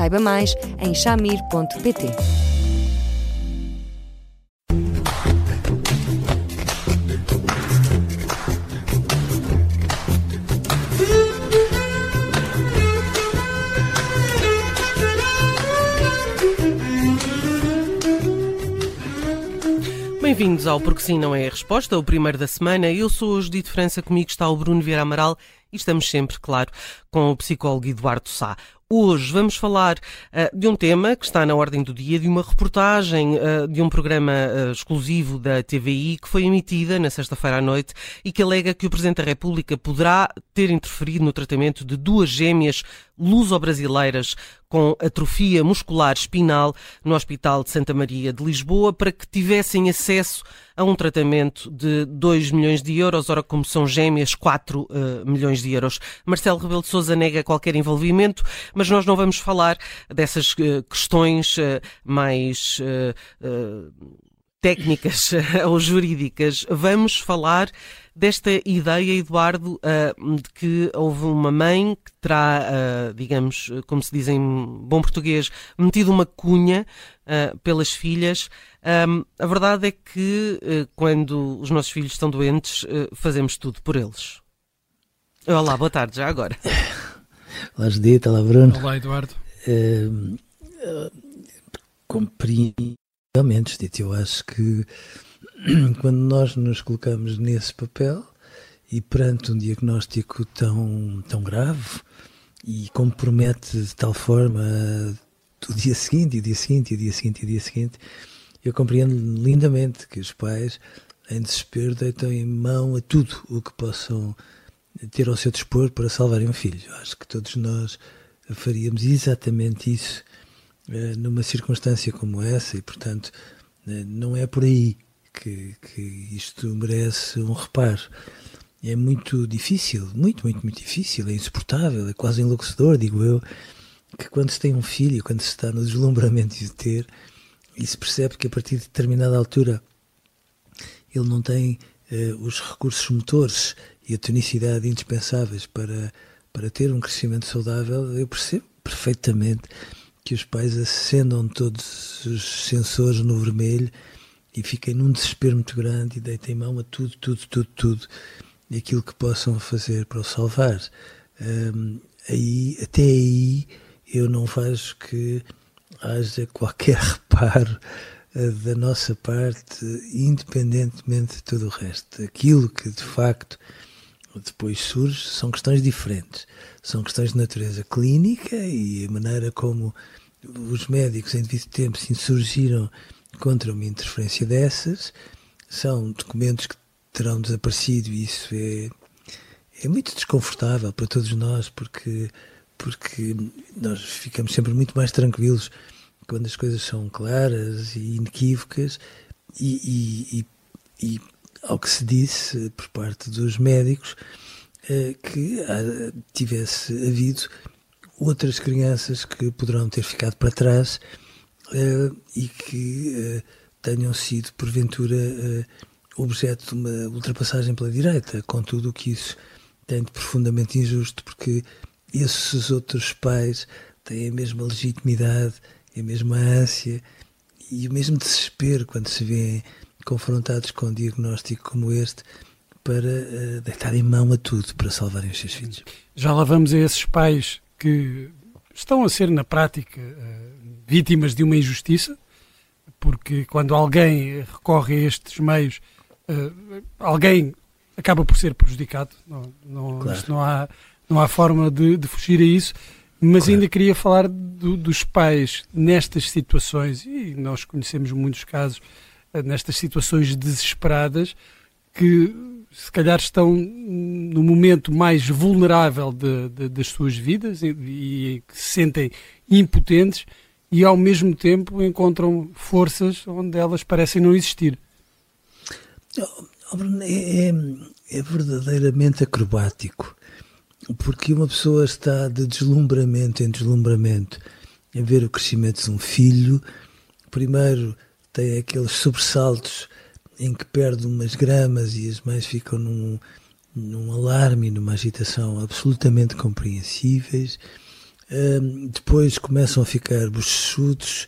Saiba mais em chamir.pt. Bem-vindos ao Porque Sim Não É a Resposta, o primeiro da semana. Eu sou o Judito França, comigo está o Bruno Vieira Amaral e estamos sempre, claro, com o psicólogo Eduardo Sá. Hoje vamos falar uh, de um tema que está na ordem do dia, de uma reportagem uh, de um programa uh, exclusivo da TVI que foi emitida na sexta-feira à noite e que alega que o Presidente da República poderá ter interferido no tratamento de duas gêmeas luso-brasileiras com atrofia muscular espinal no Hospital de Santa Maria de Lisboa para que tivessem acesso a um tratamento de 2 milhões de euros, ora como são gêmeas, 4 uh, milhões de euros. Marcelo Rebelo de Sousa nega qualquer envolvimento, mas nós não vamos falar dessas uh, questões uh, mais técnicas ou jurídicas. Vamos falar desta ideia, Eduardo, de que houve uma mãe que terá, digamos, como se diz em bom português, metido uma cunha pelas filhas. A verdade é que quando os nossos filhos estão doentes, fazemos tudo por eles. Olá, boa tarde, já agora. Olá, Judita, olá, Bruno. Olá, Eduardo. Uh, compreendo, realmente, Judita, eu acho que quando nós nos colocamos nesse papel e perante um diagnóstico tão, tão grave e compromete de tal forma o dia seguinte, o dia seguinte, o dia seguinte, e o dia seguinte, eu compreendo lindamente que os pais, em desespero, deitam em mão a tudo o que possam ter ao seu dispor para salvarem um filho. Eu acho que todos nós faríamos exatamente isso eh, numa circunstância como essa e, portanto, eh, não é por aí que, que isto merece um reparo. É muito difícil, muito, muito, muito difícil, é insuportável, é quase enlouquecedor, digo eu, que quando se tem um filho, quando se está no deslumbramento de ter, e se percebe que a partir de determinada altura ele não tem eh, os recursos motores e a tonicidade indispensáveis para, para ter um crescimento saudável, eu percebo perfeitamente que os pais acendam todos os sensores no vermelho e fiquem num desespero muito grande e deitem mão a tudo, tudo, tudo, tudo aquilo que possam fazer para o salvar. Um, aí, até aí eu não vejo que haja qualquer reparo uh, da nossa parte, independentemente de tudo o resto. Aquilo que de facto depois surge são questões diferentes. São questões de natureza clínica e a maneira como os médicos em devido tempo se insurgiram contra uma interferência dessas. São documentos que terão desaparecido e isso é, é muito desconfortável para todos nós porque, porque nós ficamos sempre muito mais tranquilos quando as coisas são claras e inequívocas e, e, e, e ao que se disse por parte dos médicos eh, que tivesse havido outras crianças que poderão ter ficado para trás uh, e que uh, tenham sido, porventura, objeto de uma ultrapassagem pela direita, com tudo o que isso tem de profundamente injusto, porque esses outros pais têm a mesma legitimidade, a mesma ânsia e o mesmo desespero quando se vêem confrontados com um diagnóstico como este para uh, deitarem mão a tudo para salvarem os seus filhos. Já lá vamos a esses pais que estão a ser, na prática, uh, vítimas de uma injustiça, porque quando alguém recorre a estes meios, uh, alguém acaba por ser prejudicado. Não, não, claro. não, há, não há forma de, de fugir a isso. Mas claro. ainda queria falar do, dos pais nestas situações, e nós conhecemos muitos casos, nestas situações desesperadas, que se calhar estão no momento mais vulnerável de, de, das suas vidas e, e que se sentem impotentes e ao mesmo tempo encontram forças onde elas parecem não existir. É, é, é verdadeiramente acrobático, porque uma pessoa está de deslumbramento em deslumbramento a ver o crescimento de um filho. Primeiro tem aqueles sobressaltos em que perde umas gramas e as mães ficam num, num alarme numa agitação absolutamente compreensíveis. Um, depois começam a ficar bochechudos,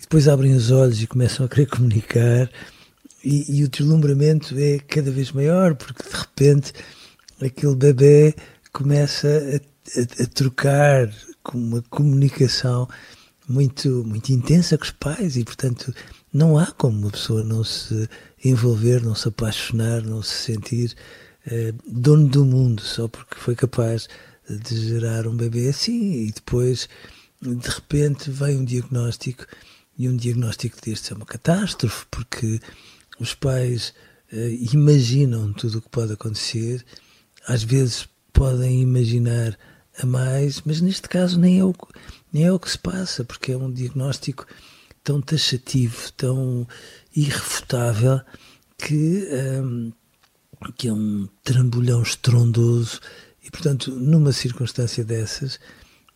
depois abrem os olhos e começam a querer comunicar. E, e, o deslumbramento é cada vez maior, porque de repente aquele bebê começa a, a, a trocar com uma comunicação muito, muito intensa com os pais e, portanto, não há como uma pessoa não se envolver, não se apaixonar, não se sentir eh, dono do mundo só porque foi capaz de gerar um bebê assim e depois, de repente, vem um diagnóstico e um diagnóstico deste é uma catástrofe porque os pais eh, imaginam tudo o que pode acontecer, às vezes podem imaginar a mais, mas neste caso nem é o, nem é o que se passa, porque é um diagnóstico tão taxativo, tão irrefutável, que, um, que é um trambolhão estrondoso. E, portanto, numa circunstância dessas,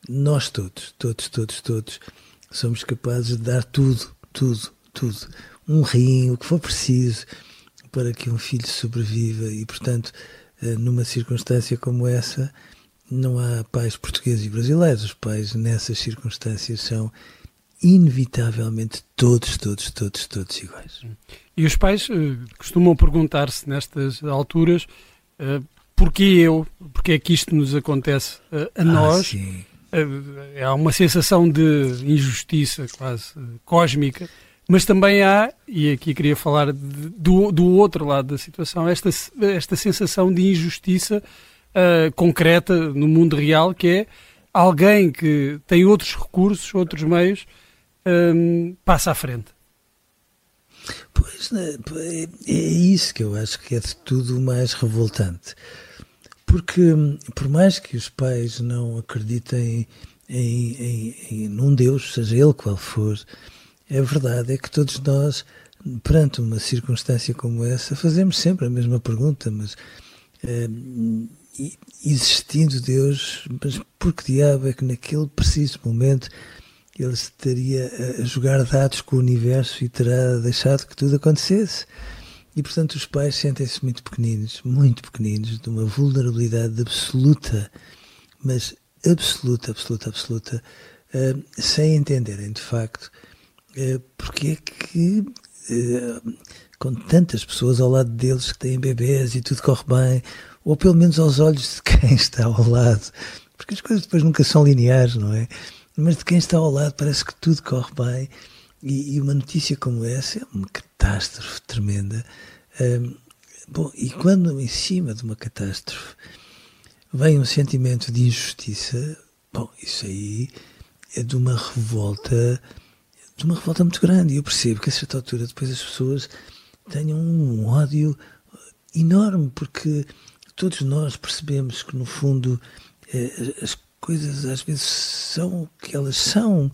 nós todos, todos, todos, todos, somos capazes de dar tudo, tudo, tudo. Um rim, o que for preciso, para que um filho sobreviva. E, portanto, eh, numa circunstância como essa, não há pais portugueses e brasileiros. Os pais, nessas circunstâncias, são inevitavelmente todos, todos, todos, todos iguais. E os pais uh, costumam perguntar-se nestas alturas uh, porquê eu, porquê é que isto nos acontece uh, a ah, nós. há uma sensação de injustiça quase cósmica, mas também há, e aqui queria falar de, do, do outro lado da situação, esta, esta sensação de injustiça concreta no mundo real, que é alguém que tem outros recursos, outros meios, um, passa à frente. Pois, né, é, é isso que eu acho que é de tudo mais revoltante. Porque, por mais que os pais não acreditem em, em, em num Deus, seja ele qual for, a verdade é que todos nós, perante uma circunstância como essa, fazemos sempre a mesma pergunta, mas é, existindo Deus, mas por que diabo é que naquele preciso momento ele estaria a jogar dados com o universo e terá deixado que tudo acontecesse. E, portanto, os pais sentem-se muito pequeninos, muito pequeninos, de uma vulnerabilidade absoluta, mas absoluta, absoluta, absoluta, uh, sem entenderem, de facto, uh, porque é que, uh, com tantas pessoas ao lado deles que têm bebês e tudo corre bem, ou pelo menos aos olhos de quem está ao lado, porque as coisas depois nunca são lineares, não é? Mas de quem está ao lado parece que tudo corre bem. E, e uma notícia como essa é uma catástrofe tremenda. Um, bom, e quando em cima de uma catástrofe vem um sentimento de injustiça, bom, isso aí é de uma revolta, de uma revolta muito grande. E eu percebo que a certa altura depois as pessoas tenham um ódio enorme, porque todos nós percebemos que no fundo eh, as coisas às vezes são o que elas são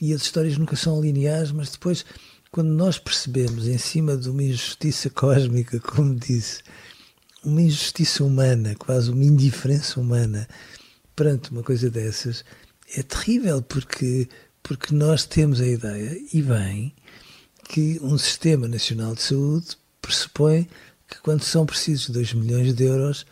e as histórias nunca são lineares, mas depois, quando nós percebemos, em cima de uma injustiça cósmica, como disse, uma injustiça humana, quase uma indiferença humana, perante uma coisa dessas, é terrível, porque, porque nós temos a ideia, e bem, que um sistema nacional de saúde pressupõe que quando são precisos 2 milhões de euros,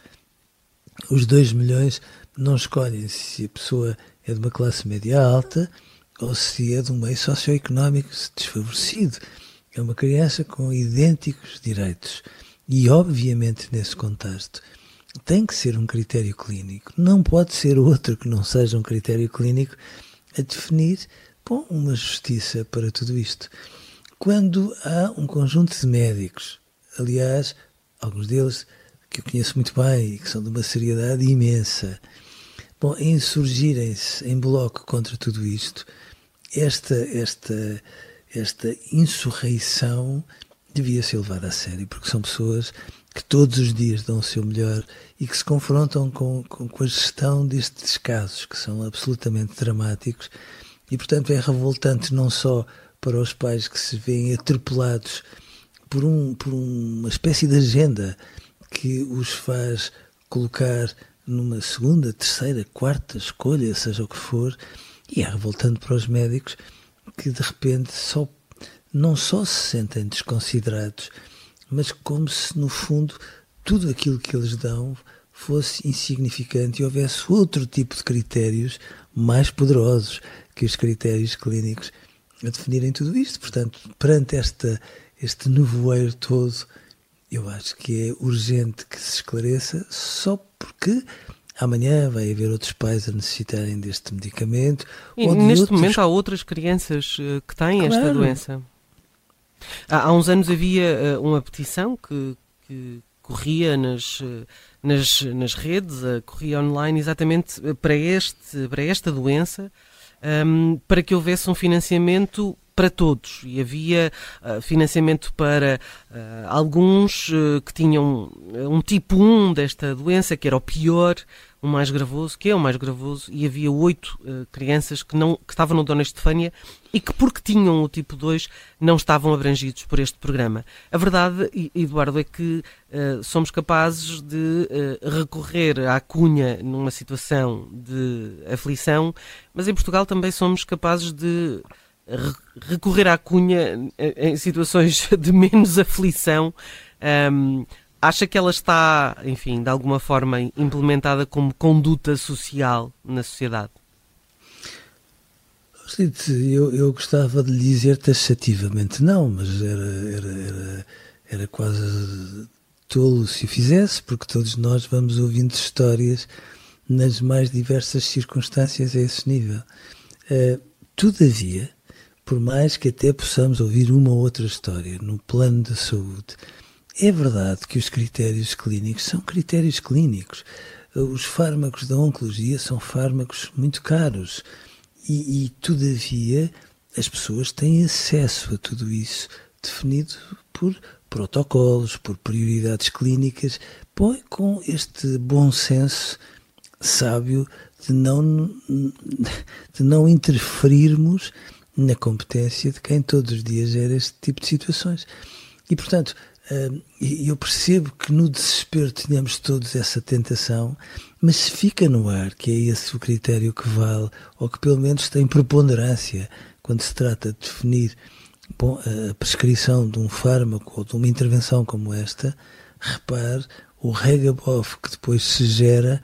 os 2 milhões não escolhem se a pessoa é de uma classe média alta ou se é de um meio socioeconómico desfavorecido. É uma criança com idênticos direitos. E, obviamente, nesse contexto, tem que ser um critério clínico. Não pode ser outro que não seja um critério clínico a definir bom, uma justiça para tudo isto. Quando há um conjunto de médicos, aliás, alguns deles que eu conheço muito bem e que são de uma seriedade imensa, Bom, insurgirem-se em bloco contra tudo isto, esta, esta, esta insurreição devia ser levada a sério, porque são pessoas que todos os dias dão o seu melhor e que se confrontam com, com, com a gestão destes casos, que são absolutamente dramáticos, E, portanto, é revoltante não só para os pais que se veem atropelados por, um, por uma espécie de agenda que os faz colocar numa segunda, terceira, quarta escolha, seja o que for, e é revoltante para os médicos que de repente só não só se sentem desconsiderados, mas como se no fundo tudo aquilo que eles dão fosse insignificante e houvesse outro tipo de critérios mais poderosos que os critérios clínicos a definirem tudo isto. Portanto, perante esta, este nevoeiro todo, eu acho que é urgente que se esclareça, só porque amanhã vai haver outros pais a necessitarem deste medicamento. E neste outros... momento há outras crianças eh, que têm claro. esta doença. Há, há, uns anos havia uh, uma petição que, que corria nas, uh, nas, nas redes, corria online exatamente para, este, para esta doença, um, ehm, para que houvesse um financiamento para todos e havia uh, financiamento para uh, alguns uh, que tinham um tipo 1 desta doença, que era o pior, o mais gravoso, que é o mais gravoso, e havia oito crianças que, não, que estavam no Dona Estefânia e que, porque tinham o tipo 2, não estavam abrangidos por este programa. A verdade, Eduardo, é que somos capazes de recorrer à cunha numa situação de aflição, mas em Portugal também somos capazes de recorrer à cunha em situações de menos aflição. Um, acha que ela está, enfim, de alguma forma implementada como conduta social na sociedade? Eu, eu gostava de lhe dizer taxativamente não, mas era, era, era, era quase tolo se o fizesse, porque todos nós vamos ouvindo histórias nas mais diversas circunstâncias a esse nível. Uh, todavia, por mais que até possamos ouvir uma ou outra história no plano da saúde, é verdade que os critérios clínicos são critérios clínicos. Os fármacos da oncologia são fármacos muito caros e, e todavia, as pessoas têm acesso a tudo isso definido por protocolos, por prioridades clínicas, põe com este bom senso sábio de não, de não interferirmos na competência de quem todos os dias gera este tipo de situações. E, portanto, hum, eu percebo que no desespero tenhamos todos essa tentação, mas se fica no ar que é esse o critério que vale, ou que pelo menos tem preponderância quando se trata de definir bom, a prescrição de um fármaco ou de uma intervenção como esta, repare o regabof que depois se gera,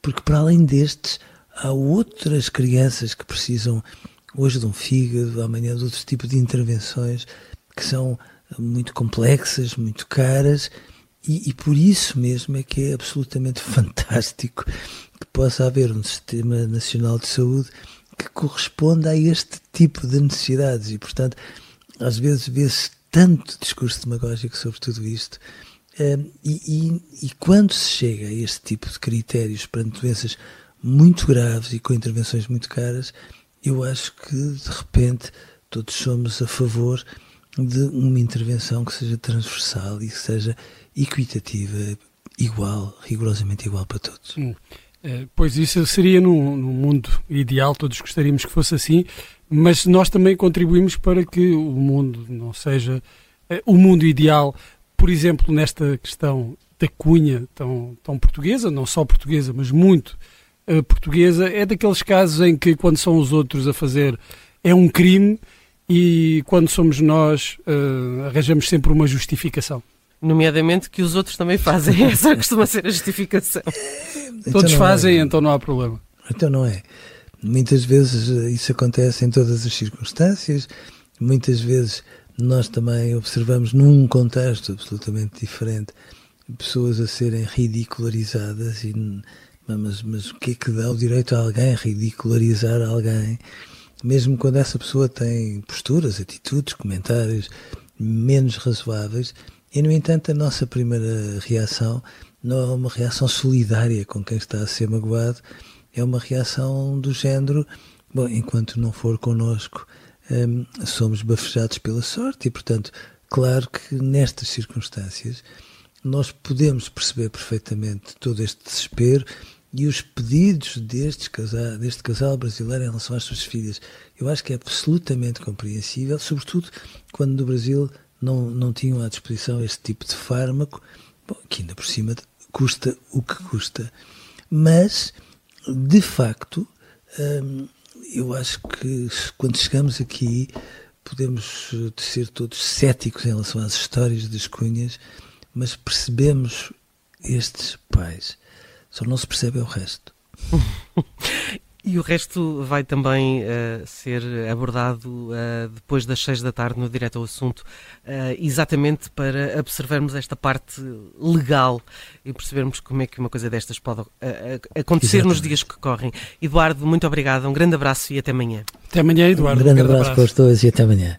porque para além destes, há outras crianças que precisam hoje de um fígado, amanhã de outro tipo de intervenções que são muito complexas, muito caras, e, e, por isso mesmo é que é absolutamente fantástico que possa haver um sistema nacional de saúde que corresponda a este tipo de necessidades. E, portanto, às vezes vê-se tanto discurso demagógico sobre tudo isto eh, e, e, e, quando se chega a este tipo de critérios perante doenças muito graves e com intervenções muito caras, eu acho que de repente todos somos a favor de uma intervenção que seja transversal e que seja equitativa, igual, rigorosamente igual para todos. Hum. Pois isso seria no, no, mundo ideal, todos gostaríamos que fosse assim, mas nós também contribuímos para que o mundo não seja é, o mundo ideal, por exemplo, nesta questão da cunha tão, tão portuguesa, não só portuguesa, mas muito portuguesa é daqueles casos em que, quando são os outros a fazer, é um crime e quando somos nós, uh, arranjamos sempre uma justificação. Nomeadamente que os outros também fazem, essa costuma ser a justificação. Então Todos fazem, é. então não há problema. Então não é. Muitas vezes eh, isso acontece em todas as circunstâncias, muitas vezes nós também observamos num contexto absolutamente diferente pessoas a serem ridicularizadas e mas, mas o que é que dá o direito a alguém a ridicularizar alguém, mesmo quando essa pessoa tem posturas, atitudes, comentários menos razoáveis, e no entanto a nossa primeira reação não é uma reação solidária com quem está a ser magoado, é uma reação do género, bom, enquanto não for connosco, hum, somos bafejados pela sorte e, portanto, claro que nestas circunstâncias nós podemos perceber perfeitamente todo este desespero e os pedidos destes casal, deste casal brasileiro em relação às suas filhas. Eu acho que é absolutamente compreensível, sobretudo quando no Brasil não, não tinham à disposição este tipo de fármaco, bom, que ainda por cima custa o que custa. Mas, de facto, hum, eu acho que quando chegamos aqui podemos ser todos céticos em relação às histórias das cunhas, mas percebemos estes pais só não se percebe o resto. E o resto vai também uh, ser abordado uh, depois das seis da tarde no Direto ao Assunto, uh, exatamente para observarmos esta parte legal e percebermos como é que uma coisa destas pode acontecer exatamente. nos dias que correm. Eduardo, muito obrigado, um grande abraço e até amanhã. Até amanhã, Eduardo. Um grande, um grande abraço, abraço para os dois e até amanhã.